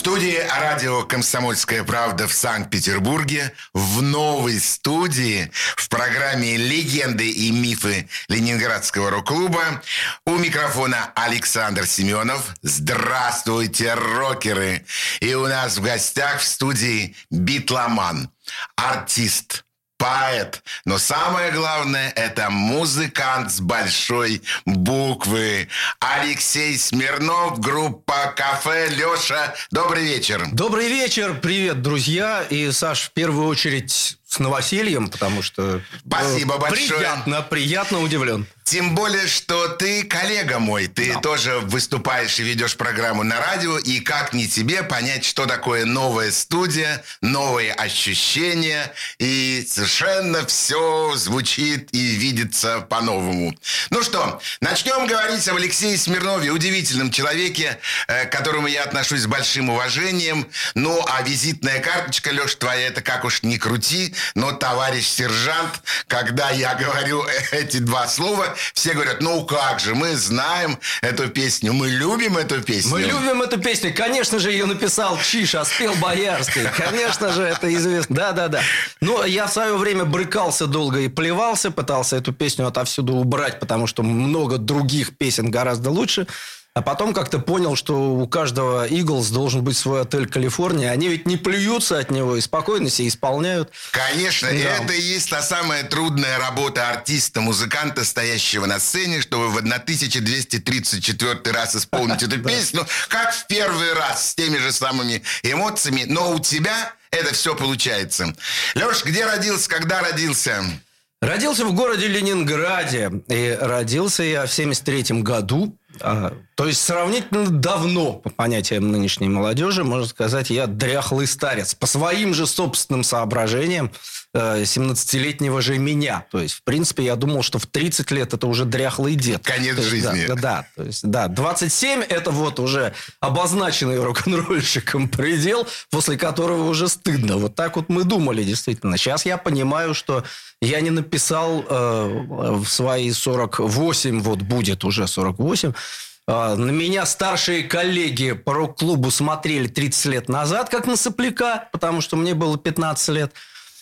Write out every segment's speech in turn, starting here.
студии радио «Комсомольская правда» в Санкт-Петербурге, в новой студии, в программе «Легенды и мифы Ленинградского рок-клуба». У микрофона Александр Семенов. Здравствуйте, рокеры! И у нас в гостях в студии битломан, артист, поэт, но самое главное – это музыкант с большой буквы. Алексей Смирнов, группа «Кафе». Леша, добрый вечер. Добрый вечер, привет, друзья. И, Саш, в первую очередь с новосельем, потому что... Спасибо большое. Приятно, приятно удивлен. Тем более, что ты коллега мой, ты да. тоже выступаешь и ведешь программу на радио, и как не тебе понять, что такое новая студия, новые ощущения, и совершенно все звучит и видится по-новому. Ну что, начнем говорить об Алексее Смирнове, удивительном человеке, э, к которому я отношусь с большим уважением. Ну, а визитная карточка, Леш, твоя, это как уж не крути, но, товарищ сержант, когда я говорю эти два слова, все говорят, ну как же, мы знаем эту песню, мы любим эту песню. Мы любим эту песню. Конечно же, ее написал Чиш, а спел Боярский. Конечно же, это известно. Да-да-да. Но я в свое время брыкался долго и плевался, пытался эту песню отовсюду убрать, потому что много других песен гораздо лучше. А потом как-то понял, что у каждого Иглс должен быть свой отель Калифорния. Они ведь не плюются от него и спокойно себе исполняют. Конечно, да. это и есть та самая трудная работа артиста, музыканта, стоящего на сцене, чтобы в 1234 раз исполнить эту песню, как в первый раз, с теми же самыми эмоциями. Но у тебя это все получается. Леш, где родился, когда родился? Родился в городе Ленинграде. И родился я в 73 году. То есть сравнительно давно, по понятиям нынешней молодежи, можно сказать, я дряхлый старец. По своим же собственным соображениям 17-летнего э, же меня. То есть, в принципе, я думал, что в 30 лет это уже дряхлый дед. Конец есть, жизни. Да, да, то есть, да, 27 это вот уже обозначенный рок-н-ролльщиком предел, после которого уже стыдно. Вот так вот мы думали, действительно. Сейчас я понимаю, что я не написал э, в свои 48, вот будет уже 48, э, на меня старшие коллеги по рок-клубу смотрели 30 лет назад, как на сопляка, потому что мне было 15 лет.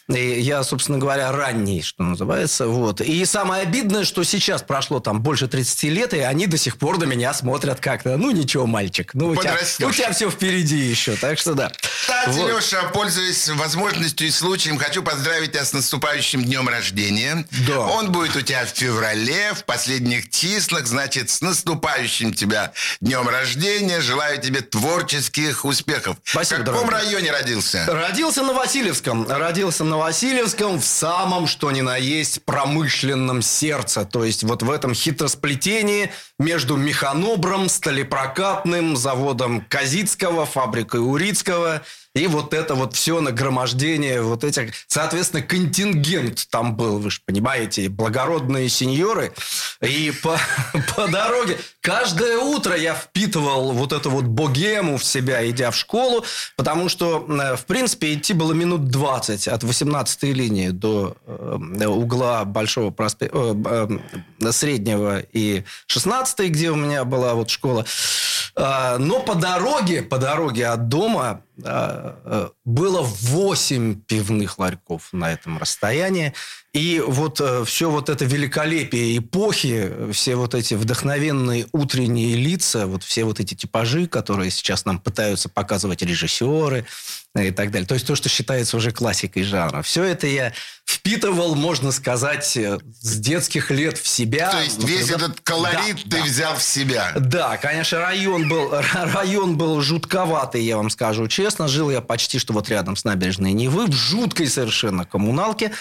И я, собственно говоря, ранний, что называется. Вот. И самое обидное, что сейчас прошло там больше 30 лет, и они до сих пор на меня смотрят как-то. Ну, ничего, мальчик. Ну, у тебя, у тебя все впереди еще. Так что да. Кстати, вот. Леша, пользуясь возможностью и случаем, хочу поздравить тебя с наступающим днем рождения. Да. Он будет у тебя в феврале, в последних числах. Значит, с наступающим тебя днем рождения. Желаю тебе творческих успехов. Спасибо, В каком дорогой. районе родился? Родился на Васильевском. Родился на Васильевском в самом, что ни на есть, промышленном сердце. То есть вот в этом хитросплетении между механобром, сталепрокатным, заводом Казицкого, фабрикой Урицкого – и вот это вот все нагромождение вот этих... Соответственно, контингент там был, вы же понимаете, благородные сеньоры. И по, по дороге каждое утро я впитывал вот эту вот богему в себя, идя в школу, потому что, э, в принципе, идти было минут 20 от 18-й линии до э, угла Большого проспекта, э, Среднего и 16-й, где у меня была вот школа. А, но по дороге, по дороге от дома было 8 пивных ларьков на этом расстоянии. И вот э, все вот это великолепие эпохи, все вот эти вдохновенные утренние лица, вот все вот эти типажи, которые сейчас нам пытаются показывать режиссеры и так далее. То есть то, что считается уже классикой жанра. Все это я впитывал, можно сказать, э, с детских лет в себя. То есть весь когда... этот колорит да, ты да. взял в себя. Да, конечно, район был, район был жутковатый, я вам скажу честно. Жил я почти что вот рядом с набережной Невы, в жуткой совершенно коммуналке.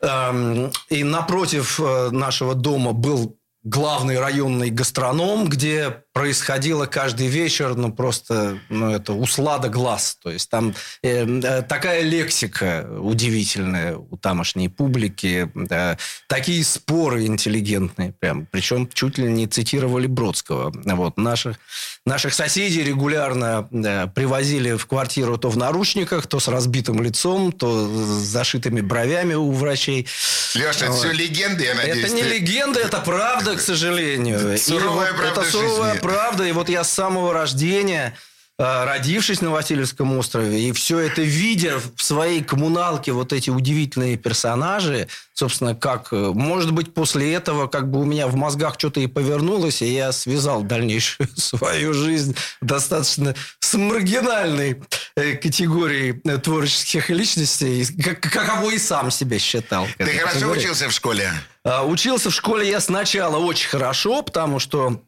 Эм, и напротив э, нашего дома был главный районный гастроном, где происходило каждый вечер, ну, просто, ну, это услада глаз. То есть там э, э, такая лексика удивительная у тамошней публики, да, такие споры интеллигентные прям, причем чуть ли не цитировали Бродского. Вот, наших, наших соседей регулярно да, привозили в квартиру то в наручниках, то с разбитым лицом, то с зашитыми бровями у врачей. Леша, это все легенды, я надеюсь. Это не ты- легенда, это правда, к сожалению. Суровая вот правда Это суровая жизни. Правда. И вот я с самого рождения, э, родившись на Васильевском острове, и все это видя в своей коммуналке, вот эти удивительные персонажи, собственно, как, э, может быть, после этого как бы у меня в мозгах что-то и повернулось, и я связал дальнейшую свою жизнь достаточно с маргинальной э, категорией творческих личностей, как, каково и сам себя считал. Ты хорошо категории. учился в школе? А, Учился в школе я сначала очень хорошо, потому что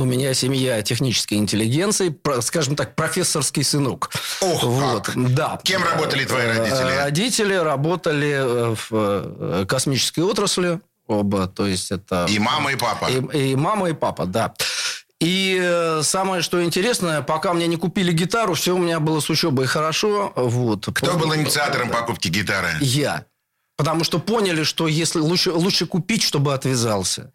у меня семья технической интеллигенции, скажем так, профессорский сынок. Ох, вот, как! да. Кем работали твои Э, родители? Родители работали э, в э, космической отрасли оба, то есть это... И мама, и папа. И, и мама, и папа, да. И самое, что интересное, пока мне не купили гитару, все у меня было с учебой хорошо. Вот. Кто был инициатором покупки гитары? Я. Потому что поняли, что если лучше, лучше купить, чтобы отвязался.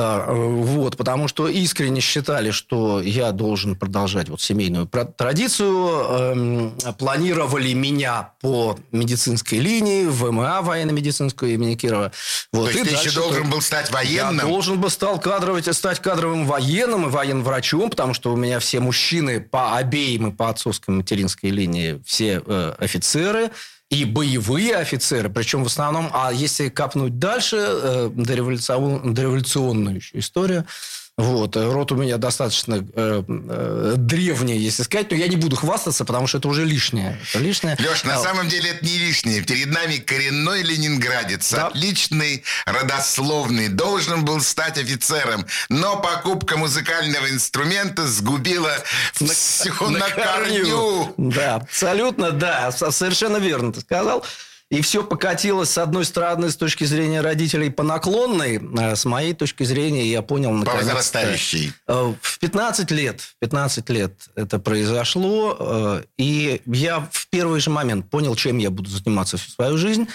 А, Вот, потому что искренне считали, что я должен продолжать вот семейную традицию. Эм, Планировали меня по медицинской линии, в ВМА военно-медицинскую имени Кирова. Вот, То есть ты еще должен то- был стать я военным? должен был стал кадровать, стать кадровым военным и военным врачом, потому что у меня все мужчины по обеим и по отцовской материнской линии все э, офицеры и боевые офицеры, причем в основном, а если капнуть дальше, э, дореволюцион- дореволюционную еще историю, вот, э, род у меня достаточно э, э, древний, если сказать, но я не буду хвастаться, потому что это уже лишнее. Это лишнее. Леш, на А, самом деле это не лишнее. Перед нами коренной ленинградец, Да. отличный, родословный, должен был стать офицером, но покупка музыкального инструмента сгубила все на, корню. Да, абсолютно, да, со- совершенно верно ты сказал. И все покатилось, с одной стороны, с точки зрения родителей по наклонной, а с моей точки зрения, я понял, По возрастающей. э, В 15 лет, в 15 лет это произошло, э, и я в первый же момент понял, чем я буду заниматься всю свою жизнь,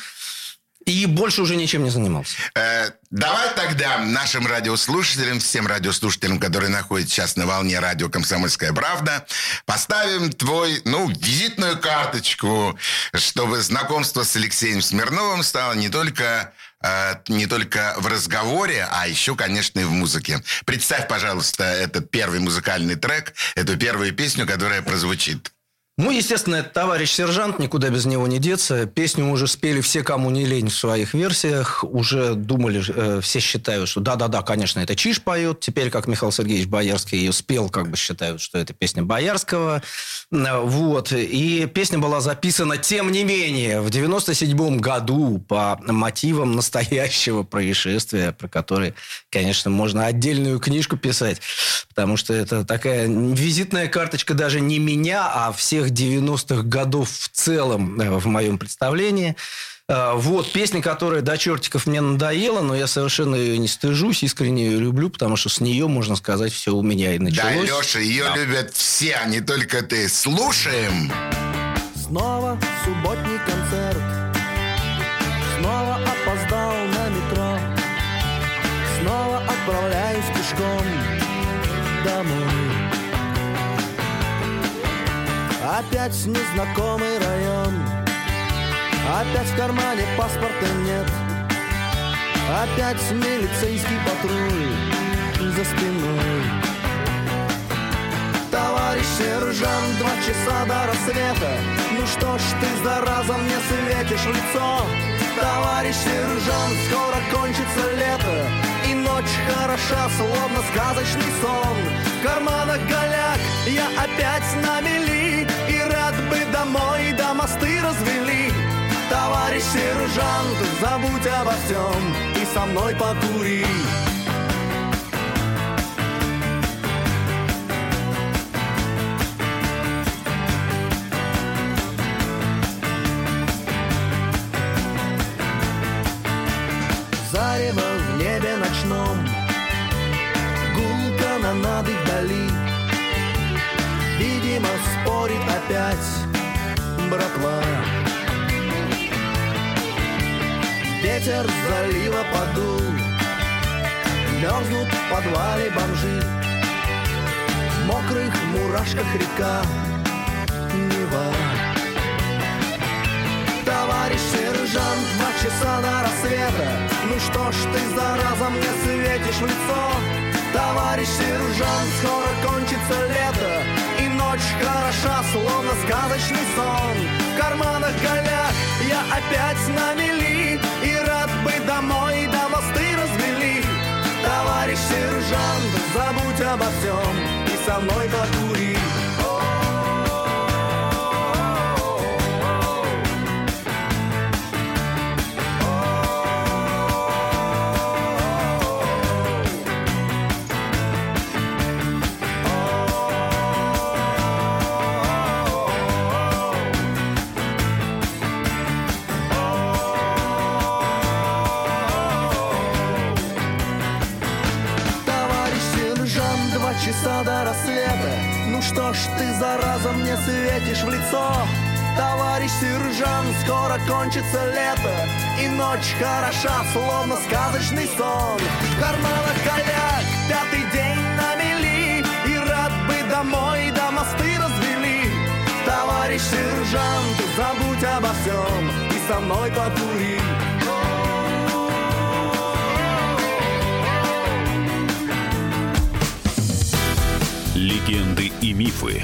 и больше уже ничем не занимался. Э, давай тогда нашим радиослушателям, всем радиослушателям, которые находятся сейчас на волне радио «Комсомольская правда», поставим твой, ну, визитную карточку, чтобы знакомство с Алексеем Смирновым стало не только, э, не только в разговоре, а еще, конечно, и в музыке. Представь, пожалуйста, этот первый музыкальный трек, эту первую песню, которая прозвучит. Ну, естественно, товарищ сержант, никуда без него не деться. Песню уже спели все, кому не лень в своих версиях. Уже думали, э, все считают, что да-да-да, конечно, это Чиж поет. Теперь, как Михаил Сергеевич Боярский ее спел, как бы считают, что это песня Боярского. Вот. И песня была записана, тем не менее, в 97 году по мотивам настоящего происшествия, про которое, конечно, можно отдельную книжку писать, потому что это такая визитная карточка даже не меня, а всех 90-х годов в целом э, в моем представлении. Э, Вот, песня, которая до чертиков мне надоела, но я совершенно ее не стыжусь, искренне ее люблю, потому что с нее, можно сказать, все у меня и Да, началось. Леша, ее любят все, а не только ты. Слушаем. Снова субботний концерт Снова опоздал на метро Снова отправляюсь пешком домой Опять незнакомый район. Опять в кармане паспорта нет. Опять милицейский патруль за спиной. Товарищ сержант, два часа до рассвета. Ну что ж ты, зараза, мне светишь в лицо? Товарищ сержант, скоро кончится лето. И ночь хороша, словно сказочный сон. В карманах голяк, я опять на мели домой, да мосты развели. Товарищ сержант, забудь обо всем И со мной покури река Нева. Товарищ сержант, два часа до рассвета, ну что ж ты, зараза, мне светишь в лицо? Товарищ сержант, скоро кончится лето, и ночь хороша, словно сказочный сон. В карманах голяк, я опять на мели, и рад бы домой, да мосты развели. Товарищ сержант, забудь обо всем и со мной покури. Светишь в лицо. Товарищ сержант, скоро кончится лето И ночь хороша, словно сказочный сон. В карманах голяк, пятый день на мели И рад бы домой, да мосты развели. Товарищ сержант, забудь обо всем И со мной покури. Легенды и мифы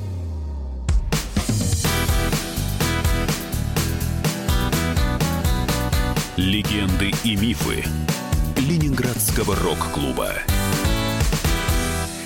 Легенды и мифы Ленинградского рок-клуба.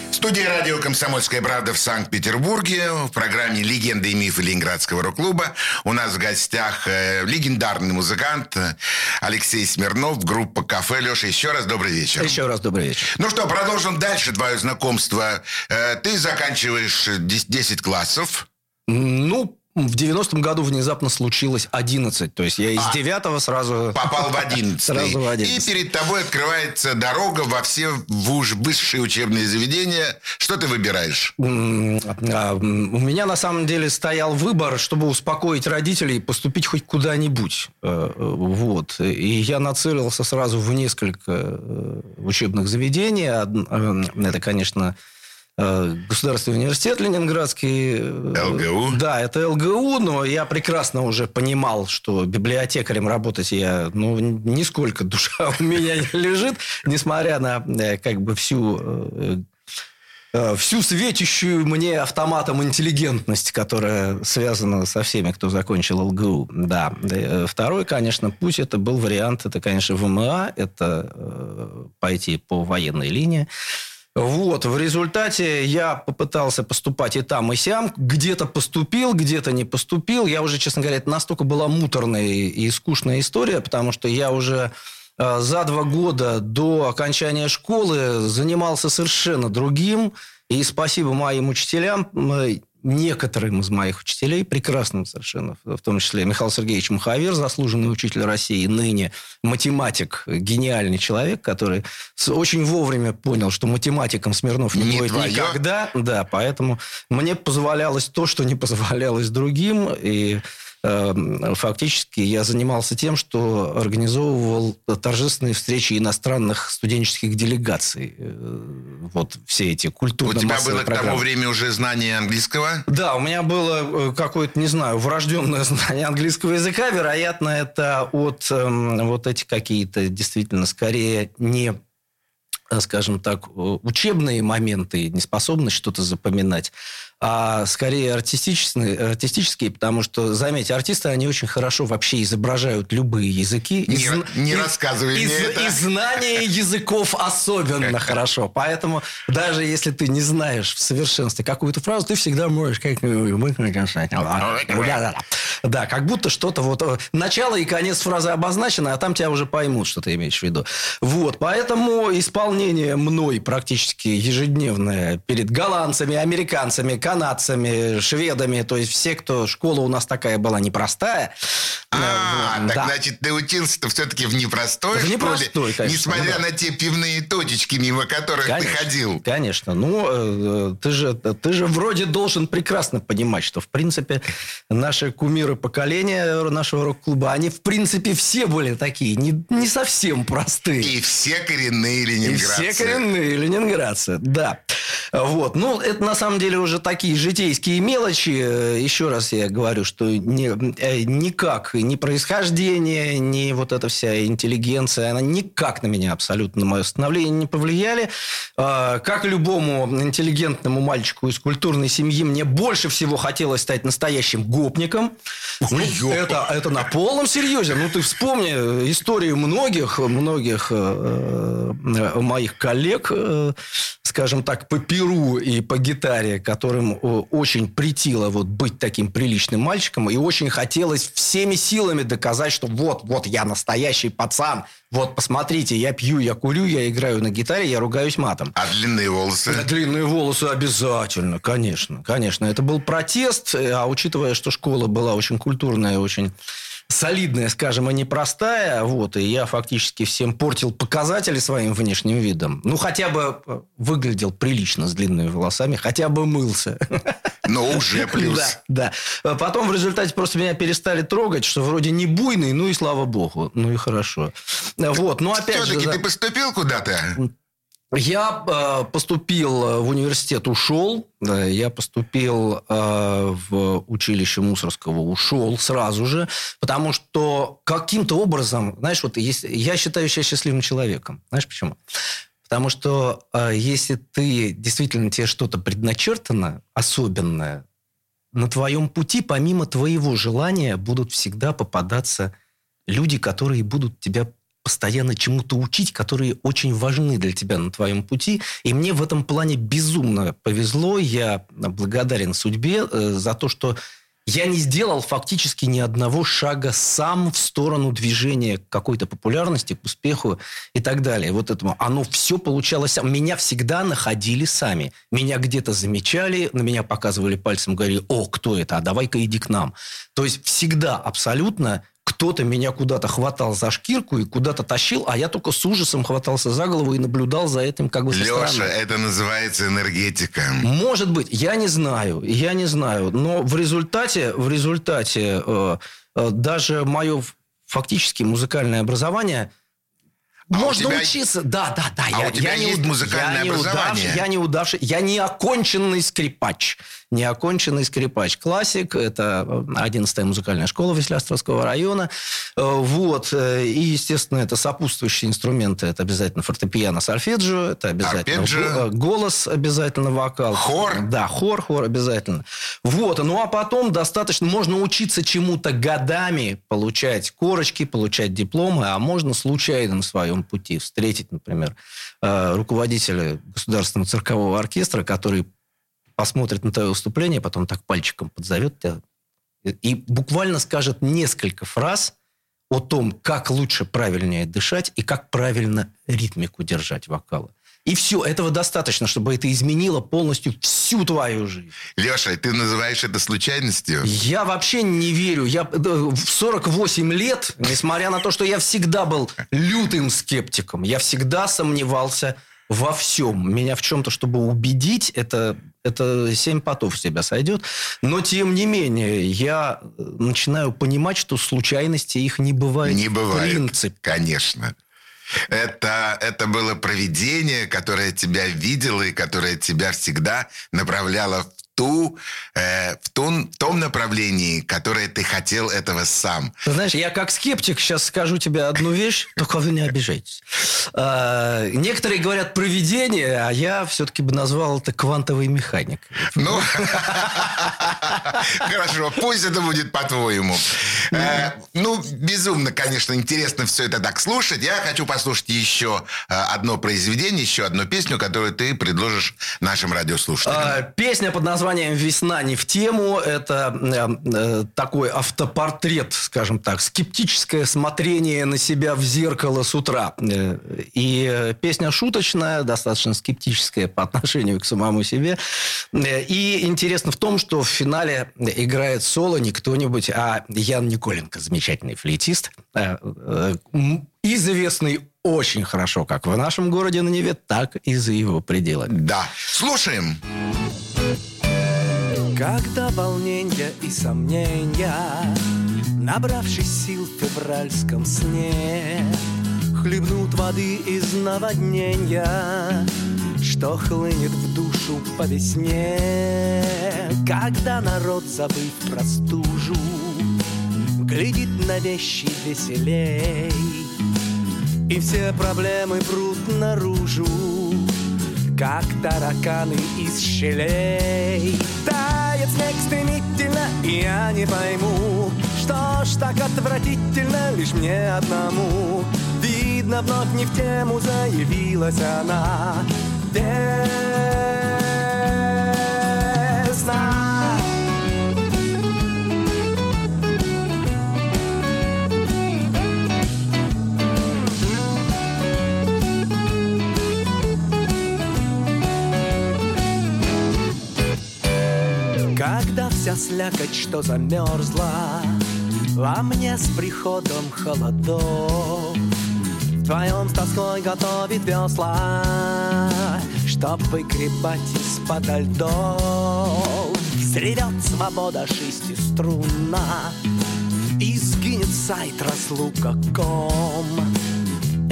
В студии радио «Комсомольская правда» в Санкт-Петербурге в программе «Легенды и мифы Ленинградского рок-клуба» у нас в гостях э, легендарный музыкант э, Алексей Смирнов, группа «Кафе». Леша, еще раз добрый вечер. Еще раз добрый вечер. Ну что, продолжим дальше твое знакомство. Э, ты заканчиваешь 10 10 классов. Ну, в 90-м году внезапно случилось 11. То есть я из А. 9 сразу... попал в 11 Сразу в 11. И перед тобой открывается дорога во все вуж, высшие учебные заведения. Что ты выбираешь? А, У меня на самом деле стоял выбор, чтобы успокоить родителей, поступить хоть куда-нибудь. Э, Вот. И я нацелился сразу в несколько э, учебных заведений. Э, Это, конечно, Государственный университет Ленинградский. э, ЛГУ? Да, это ЛГУ, но я прекрасно уже понимал, что библиотекарем работать я, ну, нисколько душа у меня не лежит, несмотря на э, как бы всю э, э, всю светящую мне автоматом интеллигентность, которая связана со всеми, кто закончил ЛГУ. Да. Э, Второй, конечно, путь это был вариант, это, конечно, ВМА, это э, пойти по военной линии. Вот, в результате я попытался поступать и там, и сям. Где-то поступил, где-то не поступил. Я уже, честно говоря, это настолько была муторная и скучная история, потому что я уже э, за два года до окончания школы занимался совершенно другим. И спасибо моим учителям, некоторым из моих учителей, прекрасным совершенно, в том числе Михаил Сергеевич Маховер, заслуженный учитель России, ныне математик, гениальный человек, который очень вовремя понял, что математиком Смирнов не, Не будет твое. никогда. Да, поэтому мне позволялось то, что не позволялось другим. И фактически я занимался тем, что организовывал торжественные встречи иностранных студенческих делегаций. Э, Вот все эти У культурно тебя было к тому времени уже знание английского? да, у меня было э, какое-то, не знаю, врожденное знание английского языка. Вероятно, это от эм, вот эти какие-то действительно скорее не э, скажем так, учебные моменты, неспособность что-то запоминать, а скорее артистические, артистические, потому что, заметьте, артисты, они очень хорошо вообще изображают любые языки. И Не ра- не и- рассказывай и мне это. И знание языков особенно хорошо. Поэтому даже если ты не знаешь в совершенстве какую-то фразу, ты всегда можешь. Да-да-да. Да, как будто что-то вот... э, Начало и конец фразы обозначено, а там тебя уже поймут, что ты имеешь в виду. Вот, поэтому исполнение мной практически ежедневное перед голландцами, американцами, канадцами, шведами, то есть все, кто... Школа у нас такая была непростая. А, Э, так да. значит, ты учился-то все-таки в непростой В школе, непростой, конечно, несмотря ну да. на те пивные точечки, мимо которых ты ходил. Конечно. Ну, э, э, ты же, ты же вроде должен прекрасно понимать, что, в принципе, наши кумиры поколения нашего рок-клуба, они, в принципе, все были такие, не, не совсем простые. И все коренные И ленинградцы. все коренные ленинградцы, да. Вот. Ну, это на самом деле уже такие житейские мелочи. Э, Еще раз я говорю, что не, э, никак ни происхождение, ни вот эта вся интеллигенция, она никак на меня абсолютно, на мое становление не повлияли. А, Как любому интеллигентному мальчику из культурной семьи, мне больше всего хотелось стать настоящим гопником. Ё. это, это на полном серьезе. Ну, ты вспомни э, историю многих, многих моих коллег, скажем так, по перу и по гитаре, которым э, очень притило вот быть таким приличным мальчиком, и очень хотелось всеми силами доказать, что вот, вот я настоящий пацан, вот посмотрите, я пью, я курю, я играю на гитаре, я ругаюсь матом. А длинные волосы? Длинные волосы обязательно, конечно, конечно. Это был протест, э, а учитывая, что школа была очень культурная, очень солидная, скажем, и непростая, вот, и я фактически всем портил показатели своим внешним видом. Ну, хотя бы э, выглядел прилично с длинными волосами, хотя бы мылся. Но уже плюс. Да, да. Потом в результате просто меня перестали трогать, что вроде не буйный, ну и слава богу, ну и хорошо. Вот, ну опять же... Все-таки ты поступил куда-то? Я э, поступил э, в университет, ушел. Я поступил э, в училище Мусорского, ушел сразу же, потому что каким-то образом, знаешь, вот я считаю себя счастливым человеком. Знаешь почему? Потому что если ты действительно тебе что-то предначертано особенное, на твоем пути, помимо твоего желания, будут всегда попадаться люди, которые будут тебя постоянно чему-то учить, которые очень важны для тебя на твоем пути. И мне в этом плане безумно повезло. Я благодарен судьбе э, за то, что я не сделал фактически ни одного шага сам в сторону движения к какой-то популярности, к успеху и так далее. Вот этому. Оно все получалось. Меня всегда находили сами. Меня где-то замечали, на меня показывали пальцем, говорили, о, кто это, а давай-ка иди к нам. То есть всегда абсолютно кто-то меня куда-то хватал за шкирку и куда-то тащил, а я только с ужасом хватался за голову и наблюдал за этим как бы со Леша, стороны. это называется энергетика. Может быть, я не знаю, я не знаю, но в результате, в результате э, э, даже мое фактически музыкальное образование А можно тебя- учиться, да, да, да. А я, у тебя я не есть уд- музыкальное я не образование? удавший- я не удавший, я не оконченный скрипач, не оконченный скрипач. Классик, это 11-я музыкальная школа Веслярстровского района, Э, вот, э, и, естественно, это сопутствующие инструменты, это обязательно фортепиано, сольфеджио, это обязательно Арпеджио. го- э, голос, обязательно вокал. Хор? Да, хор, хор обязательно. Вот, ну а потом достаточно, можно учиться чему-то годами, получать корочки, получать дипломы, а можно случайно на своем пути встретить, например, э, руководителя государственного циркового оркестра, который посмотрит на твое выступление, потом так пальчиком подзовет тебя и- буквально скажет несколько фраз о том, как лучше правильнее дышать и как правильно ритмику держать вокала. И все, этого достаточно, чтобы это изменило полностью всю твою жизнь. Леша, ты называешь это случайностью? Я вообще не верю. Я э, в 48 лет, несмотря на то, что я всегда был лютым скептиком, я всегда сомневался во всем. Меня в чем-то, чтобы убедить, это, это 7 потов с тебя сойдет. Но, тем не менее, я э, начинаю понимать, что случайности их не бывает Не в бывает. принципе. Конечно. Это, это было провидение, которое тебя видело и которое тебя всегда направляло в, ту, э, в, ту- в том направлении, которое ты хотел этого сам. Ты знаешь, я как скептик сейчас скажу тебе одну вещь, только вы не обижайтесь. А, Некоторые говорят проведение, а я все-таки бы назвал это квантовой механикой. Ну, хорошо, пусть это будет по-твоему. Э, Ну, безумно, конечно, интересно все это так слушать. Я хочу послушать еще э, одно произведение, еще одну песню, которую ты предложишь нашим радиослушателям. А, Песня под названием названием «Весна не в тему». Это э, э, такой автопортрет, скажем так, скептическое смотрение на себя в зеркало с утра. Э, и песня шуточная, достаточно скептическая по отношению к самому себе. Э, и интересно в том, что в финале играет соло не кто-нибудь, а Ян Николенко, замечательный флейтист, известный очень хорошо как в нашем городе на Неве, так и за его пределами. Да. Слушаем. Когда волнения и сомнения, Набравшись сил в февральском сне, Хлебнут воды из наводнения, Что хлынет в душу по весне. Когда народ, забыв простужу, Глядит на вещи веселей, И все проблемы прут наружу, Как тараканы из щелей. Тает снег стремительно, и я не пойму, Что ж так отвратительно лишь мне одному. Видно, вновь не в тему заявилась она. Весна. Вся слякоть, что замерзла Во мне с приходом холодов. Вдвоем с тоской готовит весла Чтоб выгребать из-под льдов. Сревет свобода шестиструнна И сгинет сайт разлука ком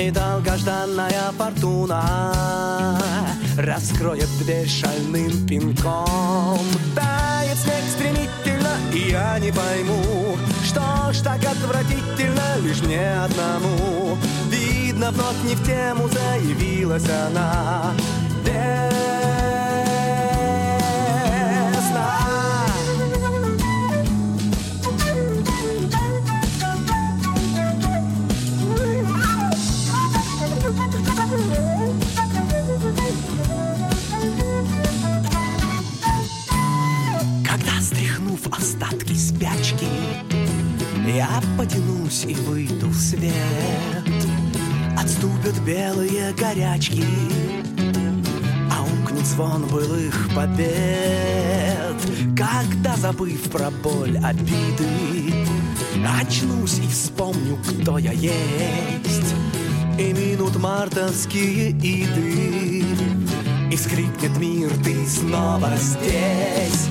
и долгожданная фортуна Раскроет дверь шальным пинком. Тает снег стремительно, и я не пойму Что ж так отвратительно лишь мне одному. Видно, вновь не в тему заявилась она. Весна стряхнув остатки спячки, я потянусь и выйду в свет, отступят белые горячки, а умкнет звон былых побед. Когда, забыв про боль обиды, очнусь и вспомню, кто я есть, и минут мартовские иды. И скрипнет мир, ты снова здесь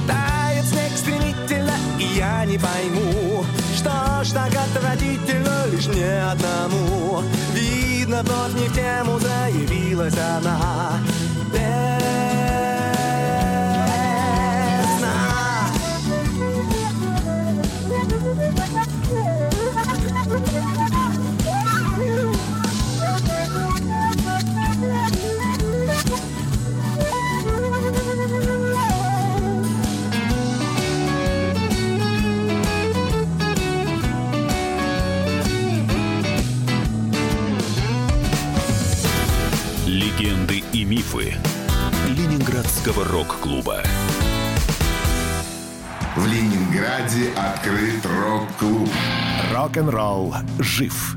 и я не пойму Что ж так отвратительно лишь мне одному. Видно, вновь не в тему заявилась она Рок-н-ролл жив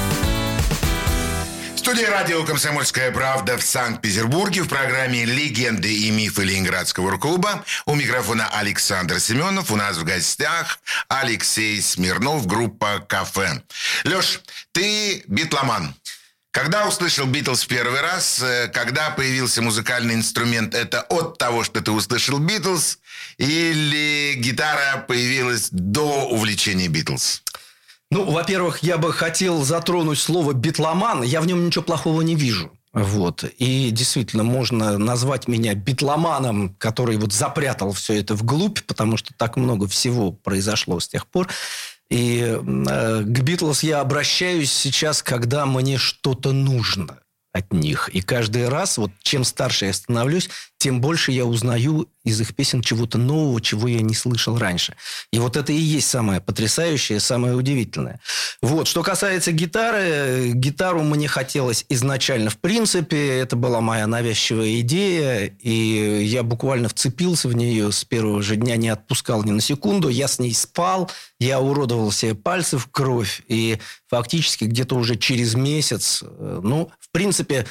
Студии радио «Комсомольская правда» в Санкт-Петербурге в программе «Легенды и мифы Ленинградского клуба». У микрофона Александр Семенов. У нас в гостях Алексей Смирнов, группа «Кафе». Леш, ты битломан. Когда услышал Битлз первый раз, э, когда появился музыкальный инструмент, это от того, что ты услышал Битлз, или гитара появилась до увлечения Битлз? Ну, во-первых, я бы хотел затронуть слово «битломан». Я в нем ничего плохого не вижу. Вот. И действительно, можно назвать меня битломаном, который вот запрятал все это вглубь, потому что так много всего произошло с тех пор. И э, к Битлз я обращаюсь сейчас, когда мне что-то нужно от них. И каждый раз, вот чем старше я становлюсь, тем больше я узнаю из их песен чего-то нового, чего я не слышал раньше. И вот это и есть самое потрясающее, самое удивительное. Вот, что касается гитары, гитару мне хотелось изначально в принципе, это была моя навязчивая идея, и я буквально вцепился в нее с первого же дня, не отпускал ни на секунду, я с ней спал, я уродовал себе пальцы в кровь, и фактически где-то уже через месяц, э, ну, в принципе,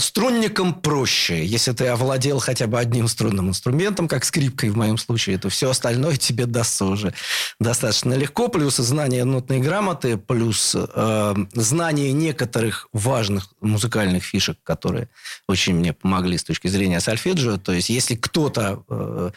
Струнникам проще. Если ты овладел хотя бы одним струнным инструментом, как скрипкой в моем случае, то все остальное тебе дастся уже достаточно легко. Плюс знание нотной грамоты, плюс э, знание некоторых важных музыкальных фишек, которые очень мне помогли с точки зрения сольфеджио. То есть, если кто-то э,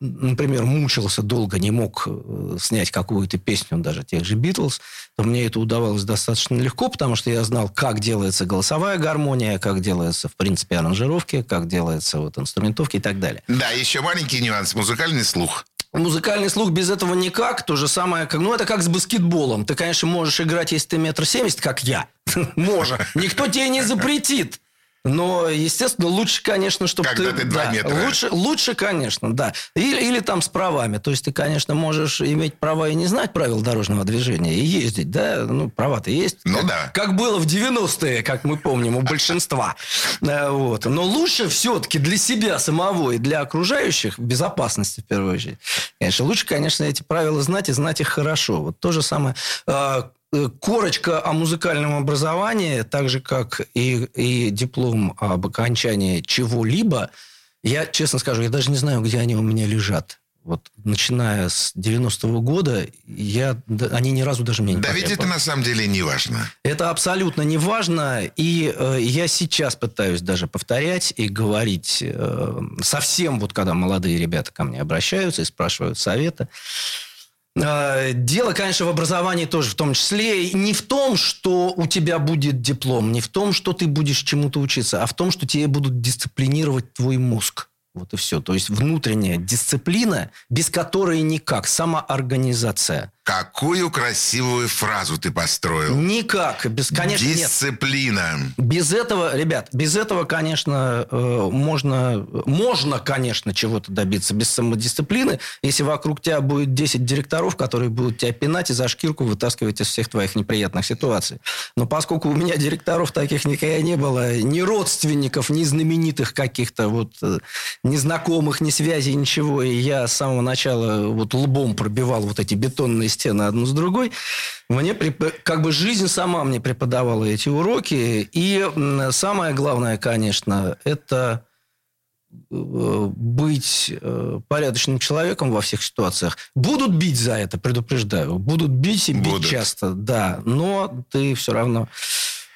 например, мучился долго, не мог э, снять какую-то песню даже тех же Битлз, то мне это удавалось достаточно легко, потому что я знал, как делается голосовая гармония, как делается, в принципе, аранжировки, как делается вот инструментовки и так далее. Да, еще маленький нюанс. Музыкальный слух. Музыкальный слух без этого никак. То же самое, как, ну, это как с баскетболом. Ты, конечно, можешь играть, если ты метр семьдесят, как я. Можно. Никто тебе не запретит. Но, естественно, лучше, конечно, чтобы Когда ты... ты два да, метра. Лучше, лучше, конечно, да. Или, или там с правами. То есть ты, конечно, можешь иметь права и не знать правил дорожного движения и ездить, да? Ну, права-то есть. Ну, как, да. Как было в 90-е, как мы помним, у большинства. Э, Вот. Но лучше все-таки для себя самого и для окружающих, безопасности в первую очередь, конечно, лучше, конечно, эти правила знать и знать их хорошо. Вот то же самое э, корочка о музыкальном образовании, так же, как и, и диплом об окончании чего-либо, я, честно скажу, я даже не знаю, где они у меня лежат. Вот начиная с 90-го года, я, они ни разу даже мне не Да ведь это на самом деле не важно. Это абсолютно не важно. И э, я сейчас пытаюсь даже повторять и говорить э, совсем, вот когда молодые ребята ко мне обращаются и спрашивают совета. Э, Дело, конечно, в образовании тоже в том числе. Не в том, что у тебя будет диплом, не в том, что ты будешь чему-то учиться, а в том, что тебе будут дисциплинировать твой мозг. Вот и все. То есть внутренняя дисциплина, без которой никак. Самоорганизация. Какую красивую фразу ты построил. Никак. Без, конечно, нет. Дисциплина. Без этого, ребят, без этого, конечно, э, можно, можно, конечно, чего-то добиться без самодисциплины, если вокруг тебя будет 10 директоров, которые будут тебя пинать и за шкирку вытаскивать из всех твоих неприятных ситуаций. Но поскольку у меня директоров таких никогда не было, ни родственников, ни знаменитых каких-то вот э, незнакомых, ни связей, ничего, и я с самого начала вот лбом пробивал вот эти бетонные стены одну с другой, мне преп- как бы жизнь сама мне преподавала эти уроки. И самое главное, конечно, это э, быть э, порядочным человеком во всех ситуациях. Будут бить за это, предупреждаю. Будут бить и бить Будут. часто, да. Но ты все равно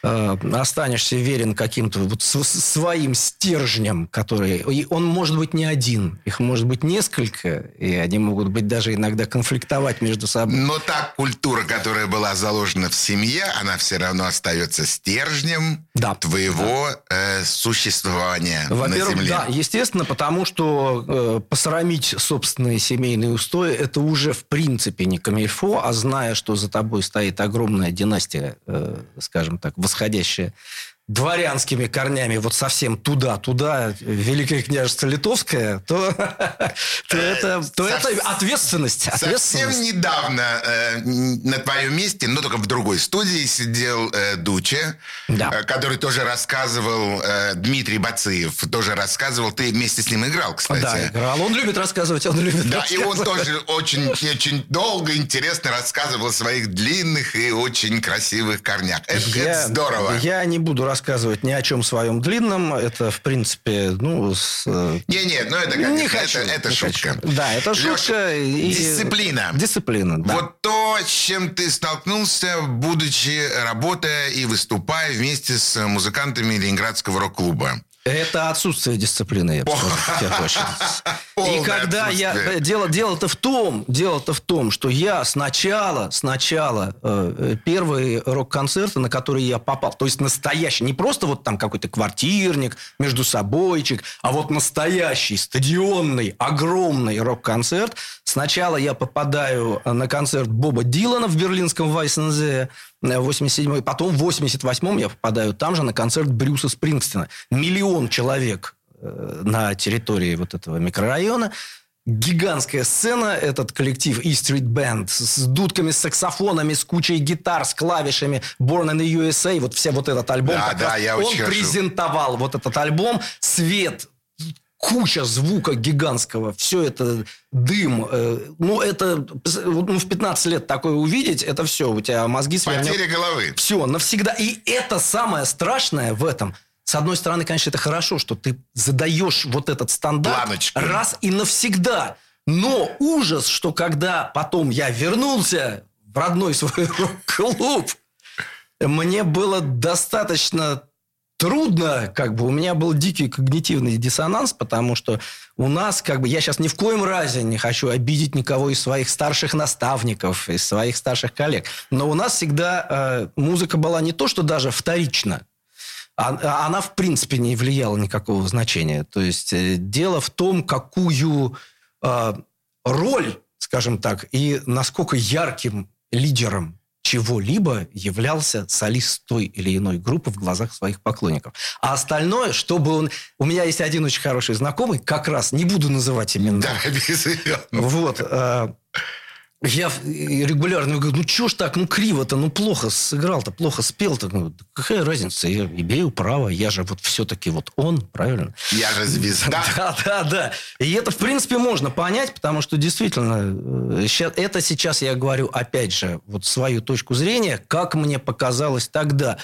э, останешься верен каким-то вот своим стержнем, который... И он может быть не один. Их может быть несколько. И они могут быть даже иногда конфликтовать между собой. Но та культура, которая была заложена в семье, она все равно остается стержнем Да. твоего э, существования на земле. да, естественно, потому что э, посрамить собственные семейные устои это уже в принципе не камильфо, а зная, что за тобой стоит огромная династия, э, скажем так, восходящая дворянскими корнями вот совсем туда-туда, Великое княжество Литовское, то, то, это, то это ответственность. Совсем ответственность. недавно э, на твоем месте, но только в другой студии, сидел э, Дуче, Да. э, который тоже рассказывал, э, Дмитрий Бацеев тоже рассказывал, ты вместе с ним играл, кстати. Да, играл. Он любит рассказывать, он любит Да, и он тоже очень, очень долго, интересно рассказывал о своих длинных и очень красивых корнях. Это, это здорово. Я не буду рассказывать ни о чем своем длинном. Это, в принципе, ну, с, э, Не-не, ну это, не конечно, хочу. это, это не шутка. хочу. Да, это Лёша, шутка. и- Дисциплина. Дисциплина, да. Вот то, с чем ты столкнулся, будучи, работая и выступая вместе с музыкантами Ленинградского рок-клуба. Это отсутствие дисциплины, я бы сказал, в первую очередь. И когда я... Дело, дело-то в том, дело-то в том, что я сначала, сначала э, э, первые рок-концерты, на которые я попал, то есть настоящий, не просто вот там какой-то квартирник, между собойчик, а вот настоящий, стадионный, огромный рок-концерт. Сначала я попадаю на концерт Боба Дилана в берлинском Вайсензе, 87-й. Потом в 88-м я попадаю там же на концерт Брюса Спрингстина. Миллион человек э, на территории вот этого микрорайона. Гигантская сцена, этот коллектив E Street Band с дудками, с саксофонами, с кучей гитар, с клавишами Born in the USA, вот все вот этот альбом. Да, как да, раз я он презентовал вот этот альбом, свет, куча звука гигантского, все это дым. э, ну, это ну, в 15 лет такое увидеть, это все, у тебя мозги свернет. Потеря головы. Все, навсегда. И это самое страшное в этом. С одной стороны, конечно, это хорошо, что ты задаешь вот этот стандарт Планочку. раз и навсегда. Но ужас, что когда потом я вернулся в родной свой клуб, мне было достаточно трудно, как бы у меня был дикий когнитивный диссонанс, потому что у нас, как бы, я сейчас ни в коем разе не хочу обидеть никого из своих старших наставников, из своих старших коллег, но у нас всегда э, музыка была не то, что даже вторично, а- она в принципе не влияла никакого значения. То есть э, дело в том, какую э, роль, скажем так, и насколько ярким лидером чего-либо являлся солист той или иной группы в глазах своих поклонников. А остальное, чтобы он... У меня есть один очень хороший знакомый, как раз, не буду называть именно. Да, обязательно. Вот. э, Я регулярно говорю, ну что ж так, ну криво-то, ну плохо сыграл-то, плохо спел-то. Ну, какая разница, я имею право, я же вот все-таки вот он, правильно? Я же звезда. Да, да, да. И это, в принципе, можно понять, потому что действительно, э, это сейчас я говорю, опять же, вот свою точку зрения, как мне показалось тогда.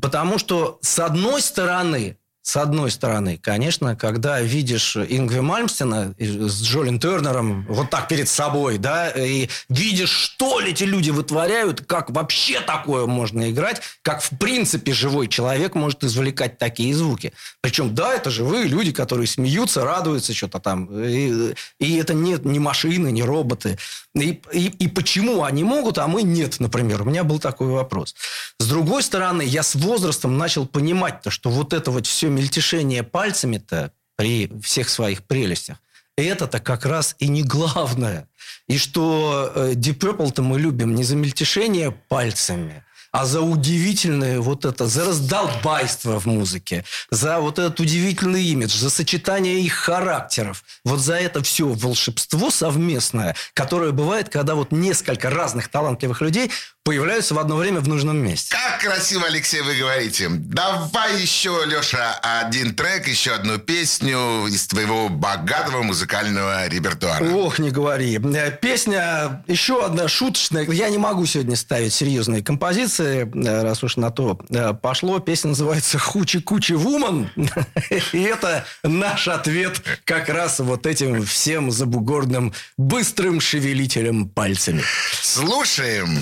Потому что, с одной стороны, с одной стороны, конечно, когда видишь Ингви Мальмстена с Джолин Тернером вот так перед собой, да, и видишь, что эти люди вытворяют, как вообще такое можно играть, как в принципе живой человек может извлекать такие звуки. Причем, да, это живые люди, которые смеются, радуются, что-то там. И, и это нет ни машины, ни роботы. И, и, и почему они могут, а мы нет, например? У меня был такой вопрос. С другой стороны, я с возрастом начал понимать-то, что вот это вот все мельтешение пальцами-то при всех своих прелестях, это-то как раз и не главное. И что э, Deep Purple-то мы любим не за мельтешение пальцами, а за удивительное вот это, за раздолбайство в музыке, за вот этот удивительный имидж, за сочетание их характеров. Вот за это все волшебство совместное, которое бывает, когда вот несколько разных талантливых людей появляются в одно время в нужном месте. Как красиво, Алексей, вы говорите. Давай еще, Леша, один трек, еще одну песню из твоего богатого музыкального репертуара. Ох, не говори. Э, Песня еще одна шуточная. Я не могу сегодня ставить серьезные композиции, э, раз уж на то э, пошло. Песня называется «Хучи-кучи вуман». И это наш ответ как раз вот этим всем забугорным быстрым шевелителем пальцами. Слушаем.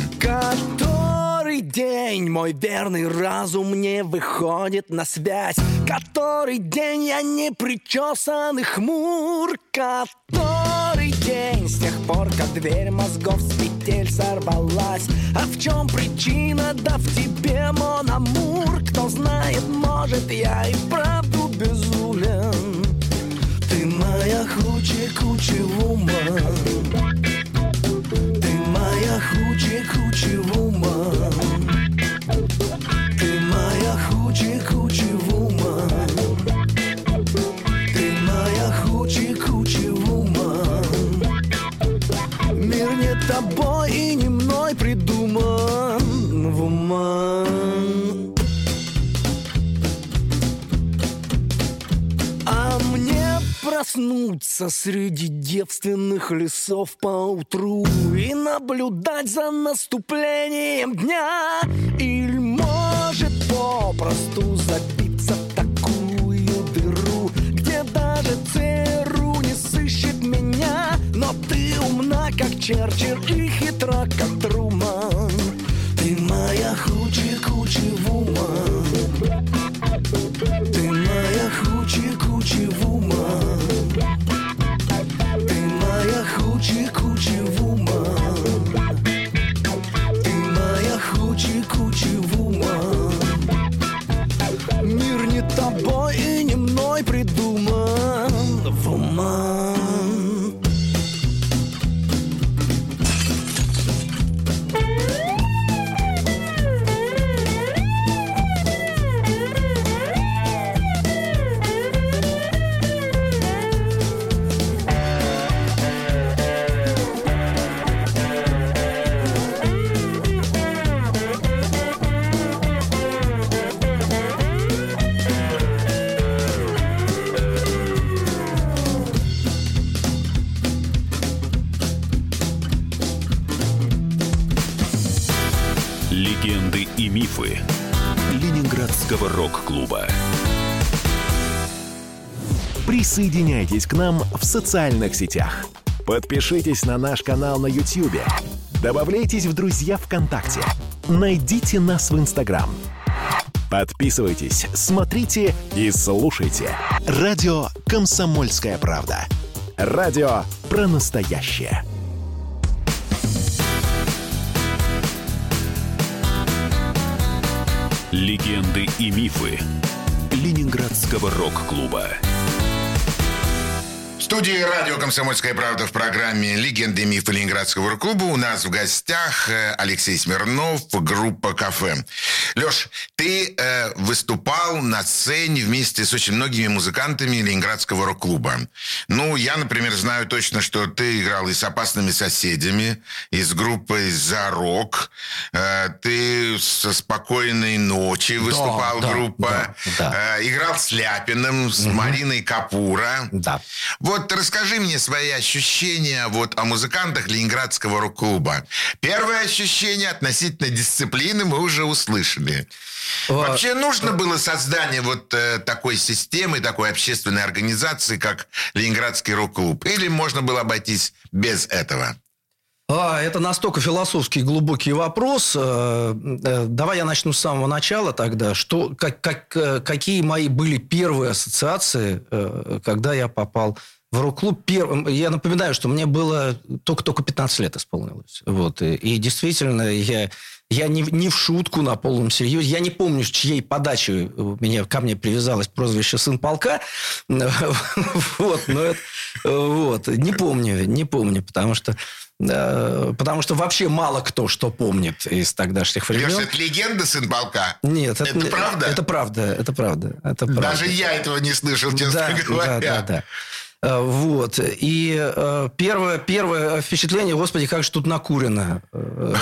Который день мой верный разум не выходит на связь. Который день я не причесан и хмур. Который день с тех пор, как дверь мозгов с петель сорвалась. А в чем причина, да в тебе, мон амур Кто знает, может, я и правду безумен. Ты моя хучи-кучи вума ты моя хучи-хучи вума Ты моя хучи-хучи вума Ты моя хучи-хучи вума Мир не тобой и не мной придуман вума А проснуться среди девственных лесов по утру И наблюдать за наступлением дня. Или может попросту забиться в такую дыру Где даже ЦРУ не сыщет меня. Но ты умна, как Черчилль Присоединяйтесь к нам в социальных сетях. Подпишитесь на наш канал на YouTube. Добавляйтесь в друзья ВКонтакте. Найдите нас в Инстаграм. Подписывайтесь, смотрите и слушайте. Радио «Комсомольская правда». Радио про настоящее. Легенды и мифы Ленинградского рок-клуба. Студии радио «Комсомольская правда» в программе «Легенды и мифы Ленинградского клуба» у нас в гостях э, Алексей Смирнов, группа «Кафе». Леш, ты э, выступал на сцене вместе с очень многими музыкантами Ленинградского рок-клуба. Ну, я, например, знаю точно, что ты играл и с «Опасными соседями», и с группой «За рок». Э, ты со «Спокойной ночи» выступал да, группа. да, да. Э, играл с Ляпиным, с Мариной Капура. Да. Вот расскажи мне свои ощущения вот о музыкантах Ленинградского рок-клуба. Первое ощущение относительно дисциплины мы уже услышали. Вообще нужно было создание вот э, такой системы, такой общественной организации, как Ленинградский рок-клуб? Или можно было обойтись без этого? А, это настолько философский глубокий вопрос. Э, э, Давай я начну с самого начала тогда. Что, как, как, какие мои были первые ассоциации, когда я попал в рок-клуб? Первым, я напоминаю, что мне было только-только 15 лет исполнилось. Вот. И, и действительно, я, я не, не в шутку, на полном серьезе. Я не помню, с чьей подачи у меня, ко мне привязалось прозвище «сын полка». Вот, но это, вот, не помню, не помню, потому что э, Потому что вообще мало кто что помнит из тогдашних времен. это легенда сын полка? Нет, Это не- правда? Это правда, это правда, это правда. Даже я этого не слышал, честно да, говоря. Да, да, да. Э, Вот. И э, первое, первое впечатление, господи, как же тут накурено. Э,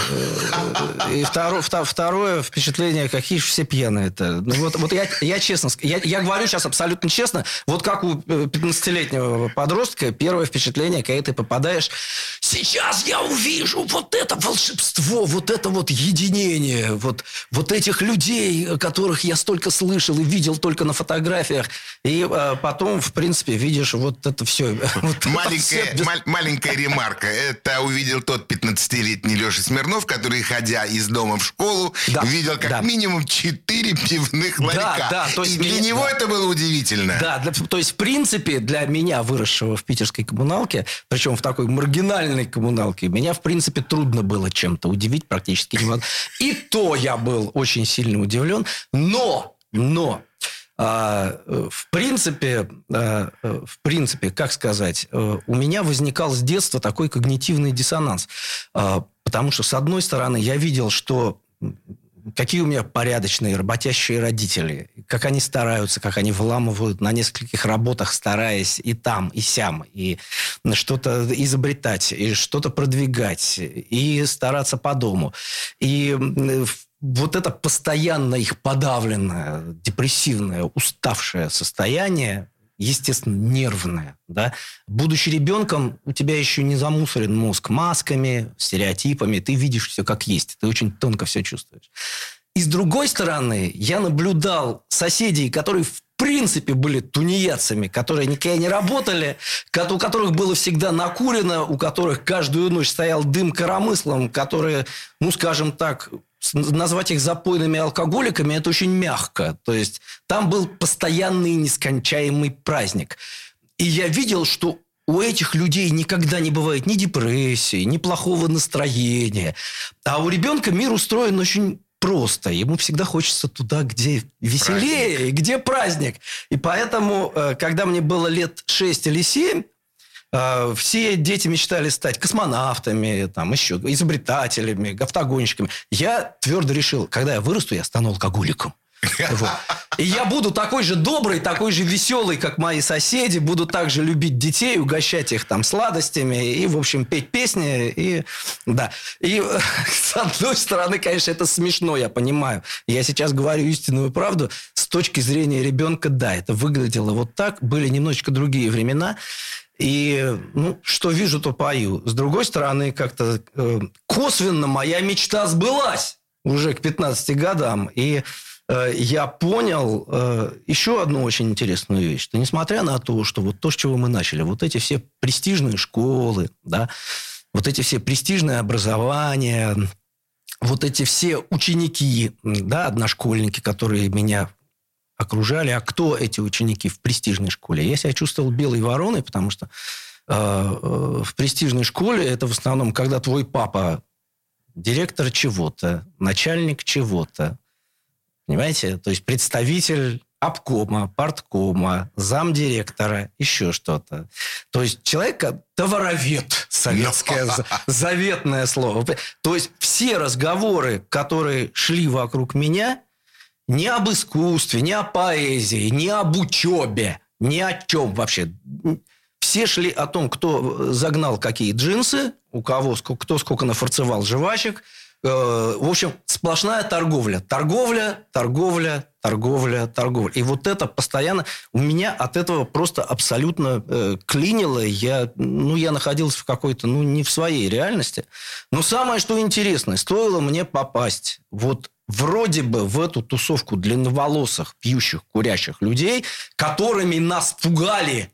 И второе, вто- второе впечатление, какие же все пьяные это. Ну, вот, вот я, я честно, я, я говорю сейчас абсолютно честно, вот как у э, 15-летнего подростка, первое впечатление, когда ты попадаешь, сейчас я увижу вот это волшебство, вот это вот единение, вот, вот этих людей, которых я столько слышал и видел только на фотографиях. И потом, в принципе, видишь вот это все. Вот Маленькая, маленькая ремарка. Это увидел тот 15-летний Леша Смирнов, который, ходя из дома в школу, Да, видел как да. минимум 4 пивных ларька. да, то есть И для меня- него да. это было удивительно. Да, для- то есть, в принципе, для меня, выросшего в питерской коммуналке, причем в такой маргинальной коммуналке, меня, в принципе, трудно было чем-то удивить практически. И то я был очень сильно удивлен. Но, но, а, э, в принципе, а, э, в принципе, как сказать, э, у меня возникал с детства такой когнитивный диссонанс. А, Потому что, с одной стороны, я видел, что какие у меня порядочные, работящие родители, как они стараются, как они вламывают на нескольких работах, стараясь и там, и сям, и что-то изобретать, и что-то продвигать, и стараться по дому. И вот это постоянно их подавленное, депрессивное, уставшее состояние, естественно, нервное. Да? Будучи ребенком, у тебя еще не замусорен мозг масками, стереотипами. Ты видишь все как есть. Ты очень тонко все чувствуешь. И с другой стороны, я наблюдал соседей, которые в принципе были тунеядцами, которые никогда не работали, у которых было всегда накурено, у которых каждую ночь стоял дым коромыслом, которые, ну, скажем так, назвать их запойными алкоголиками, это очень мягко. То есть там был постоянный нескончаемый праздник. И я видел, что у этих людей никогда не бывает ни депрессии, ни плохого настроения. А у ребенка мир устроен очень просто. Ему всегда хочется туда, где веселее, праздник. где праздник. И поэтому, э, когда мне было лет 6 или 7, а, все дети мечтали стать космонавтами, там, еще изобретателями, автогонщиками. Я твердо решил, когда я вырасту, я стану алкоголиком. Вот. И я буду такой же добрый, такой же веселый, как мои соседи. Буду также любить детей, угощать их там сладостями и, в общем, петь песни. И, да. и с одной стороны, конечно, это смешно, я понимаю. Я сейчас говорю истинную правду. С точки зрения ребенка, да, это выглядело вот так. Были немножечко другие времена. И, ну, что вижу, то пою. С другой стороны, как-то э, косвенно моя мечта сбылась уже к 15 годам. И э, я понял э, еще одну очень интересную вещь, что несмотря на то, что вот то, с чего мы начали, вот эти все престижные школы, да, вот эти все престижные образования, вот эти все ученики, да, одношкольники, которые меня окружали. А кто эти ученики в престижной школе? Я себя чувствовал белой вороной, потому что э, э, в престижной школе это в основном, когда твой папа директор чего-то, начальник чего-то. Понимаете? То есть представитель обкома, парткома, замдиректора, еще что-то. То есть человек товаровед, советское заветное слово. То есть все разговоры, которые шли вокруг меня, ни об искусстве, ни о поэзии, ни об учебе, ни о чем вообще. Все шли о том, кто загнал какие джинсы, у кого кто сколько нафарцевал жвачек. Э, в общем, сплошная торговля. Торговля, торговля, торговля, торговля. И вот это постоянно... У меня от этого просто абсолютно э, клинило. Я, ну, я находился в какой-то, ну, не в своей реальности. Но самое, что интересное, стоило мне попасть вот вроде бы в эту тусовку длинноволосых, пьющих, курящих людей, которыми нас пугали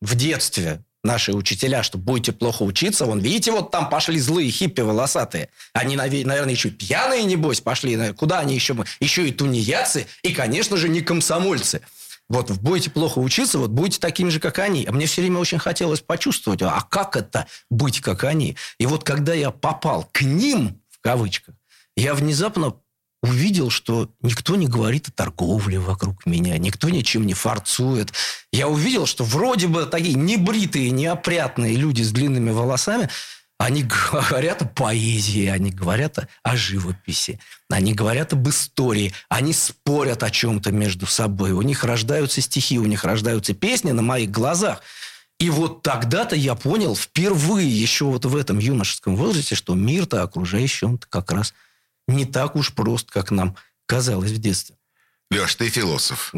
в детстве наши учителя, что будете плохо учиться. Вон, видите, вот там пошли злые хиппи волосатые. Они, наверное, еще пьяные, небось, пошли. Куда они еще? Еще и тунеядцы, и, конечно же, не комсомольцы. Вот будете плохо учиться, вот будете такими же, как они. А мне все время очень хотелось почувствовать, а как это быть, как они? И вот когда я попал к ним, в кавычках, я внезапно увидел, что никто не говорит о торговле вокруг меня, никто ничем не фарцует. Я увидел, что вроде бы такие небритые, неопрятные люди с длинными волосами, они говорят о поэзии, они говорят о живописи, они говорят об истории, они спорят о чем-то между собой. У них рождаются стихи, у них рождаются песни на моих глазах. И вот тогда-то я понял впервые, еще вот в этом юношеском возрасте, что мир-то окружающий, он как раз не так уж прост, как нам казалось в детстве. Леш, ты философ.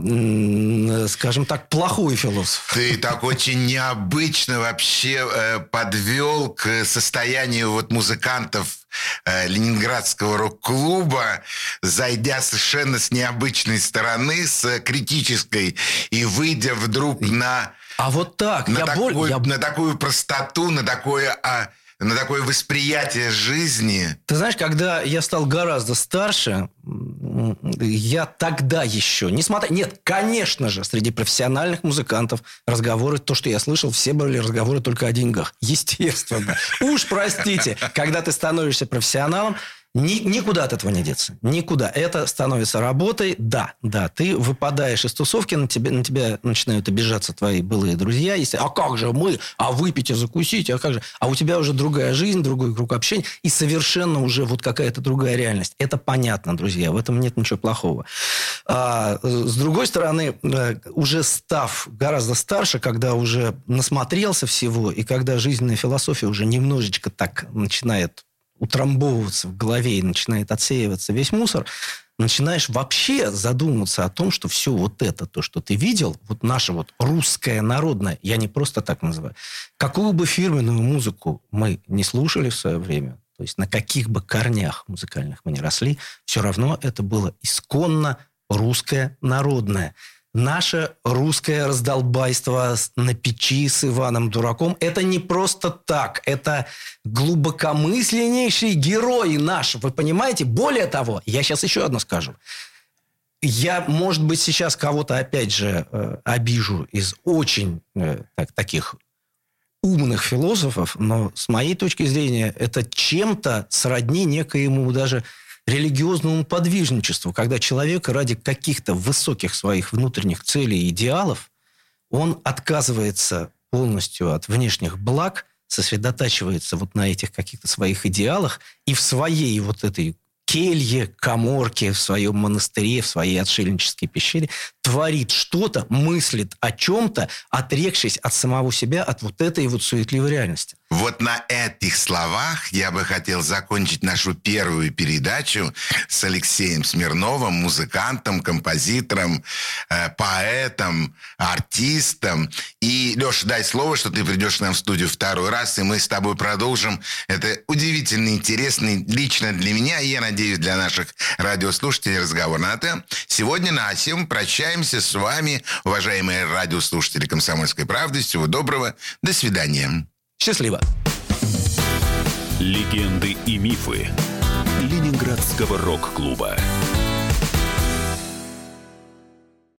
Скажем так, плохой философ. Ты так очень необычно вообще э, подвел к состоянию вот музыкантов э, Ленинградского рок-клуба, зайдя совершенно с необычной стороны, с критической, и выйдя вдруг на... А вот так, на я такой, боль... Я... На такую простоту, на такое... А, на такое восприятие жизни. Ты знаешь, когда я стал гораздо старше, я тогда еще, несмотря... Нет, конечно же, среди профессиональных музыкантов разговоры, то, что я слышал, все были разговоры только о деньгах. Естественно. Уж простите, когда ты становишься профессионалом, Ни, никуда от этого не деться. Никуда. Это становится работой. Да, да. Ты выпадаешь из тусовки, на тебя, на тебя начинают обижаться твои былые друзья. Если, а как же мы? А выпить и закусить? А как же? А у тебя уже другая жизнь, другой круг общения. И совершенно уже вот какая-то другая реальность. Это понятно, друзья. В этом нет ничего плохого. А, с другой стороны, э, уже став гораздо старше, когда уже насмотрелся всего, и когда жизненная философия уже немножечко так начинает утрамбовываться в голове и начинает отсеиваться весь мусор, начинаешь вообще задумываться о том, что все вот это, то, что ты видел, вот наше вот русское народное, я не просто так называю, какую бы фирменную музыку мы не слушали в свое время, то есть на каких бы корнях музыкальных мы не росли, все равно это было исконно русское народное наше русское раздолбайство на печи с Иваном Дураком, это не просто так. Это глубокомысленнейший герой наш. Вы понимаете? Более того, я сейчас еще одно скажу. Я, может быть, сейчас кого-то, опять же, э, обижу из очень э, так, таких умных философов, но с моей точки зрения это чем-то сродни некоему даже религиозному подвижничеству, когда человек ради каких-то высоких своих внутренних целей и идеалов, он отказывается полностью от внешних благ, сосредотачивается вот на этих каких-то своих идеалах и в своей вот этой келье, коморке, в своем монастыре, в своей отшельнической пещере, творит что-то, мыслит о чем-то, отрекшись от самого себя, от вот этой вот суетливой реальности. Вот на этих словах я бы хотел закончить нашу первую передачу с Алексеем Смирновым, музыкантом, композитором, э, поэтом, артистом. И, Леша, дай слово, что ты придешь к нам в студию второй раз, и мы с тобой продолжим. Это удивительно интересный лично для меня, и я надеюсь, для наших радиослушателей разговор на это. Сегодня на всем прощаемся с вами, уважаемые радиослушатели «Комсомольской правды». Всего доброго. До свидания. Счастливо! Легенды и мифы Ленинградского рок-клуба.